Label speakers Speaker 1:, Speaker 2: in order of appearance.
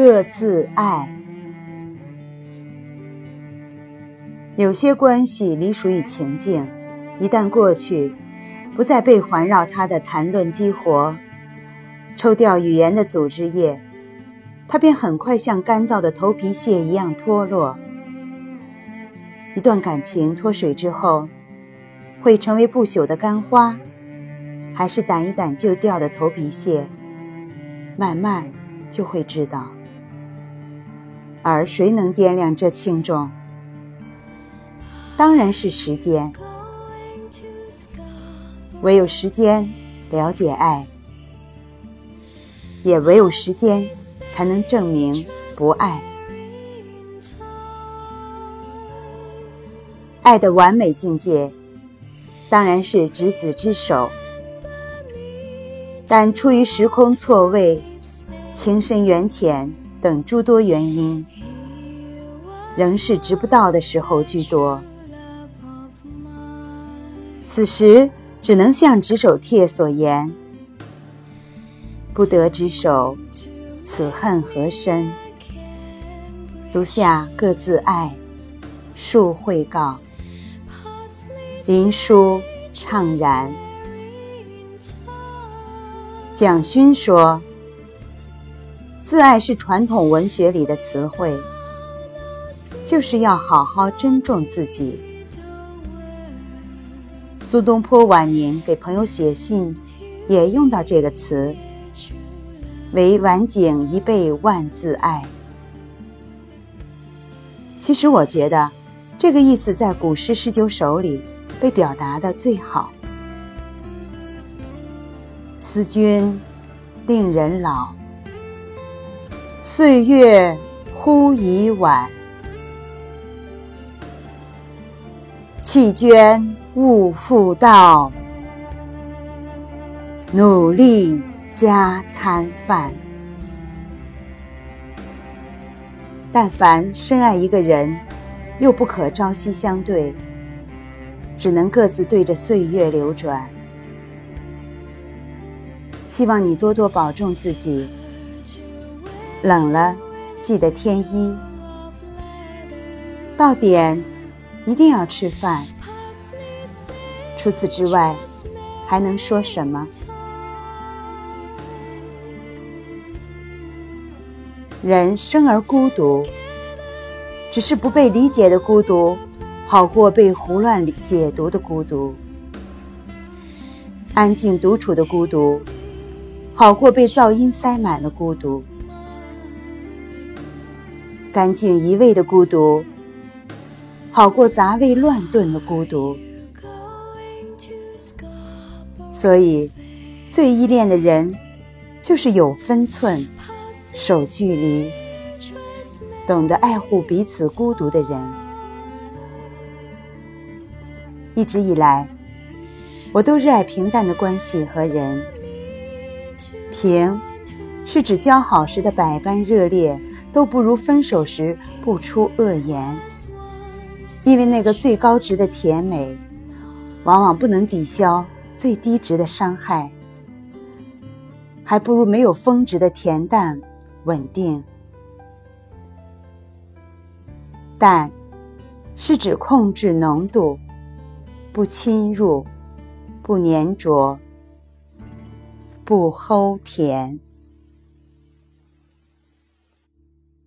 Speaker 1: 各自爱。有些关系隶属于情境，一旦过去，不再被环绕它的谈论激活，抽掉语言的组织液，它便很快像干燥的头皮屑一样脱落。一段感情脱水之后，会成为不朽的干花，还是掸一掸就掉的头皮屑？慢慢就会知道。而谁能掂量这轻重？当然是时间，唯有时间了解爱，也唯有时间才能证明不爱。爱的完美境界，当然是执子之手，但出于时空错位、情深缘浅等诸多原因，仍是执不到的时候居多。此时只能像执手帖所言：“不得执手，此恨何深？足下各自爱，恕会告。”林书怅然。蒋勋说：“自爱是传统文学里的词汇，就是要好好珍重自己。”苏东坡晚年给朋友写信，也用到这个词，为晚景一倍万自爱。其实我觉得，这个意思在古诗十九首里被表达的最好。思君令人老，岁月忽已晚。弃捐勿复道，努力加餐饭。但凡深爱一个人，又不可朝夕相对，只能各自对着岁月流转。希望你多多保重自己，冷了记得添衣，到点。一定要吃饭。除此之外，还能说什么？人生而孤独，只是不被理解的孤独，好过被胡乱解读的孤独；安静独处的孤独，好过被噪音塞满的孤独；干净一味的孤独。好过杂味乱炖的孤独，所以最依恋的人，就是有分寸、守距离、懂得爱护彼此孤独的人。一直以来，我都热爱平淡的关系和人。平，是指交好时的百般热烈，都不如分手时不出恶言。因为那个最高值的甜美，往往不能抵消最低值的伤害，还不如没有峰值的恬淡稳定。淡，是指控制浓度，不侵入，不粘着，不齁甜。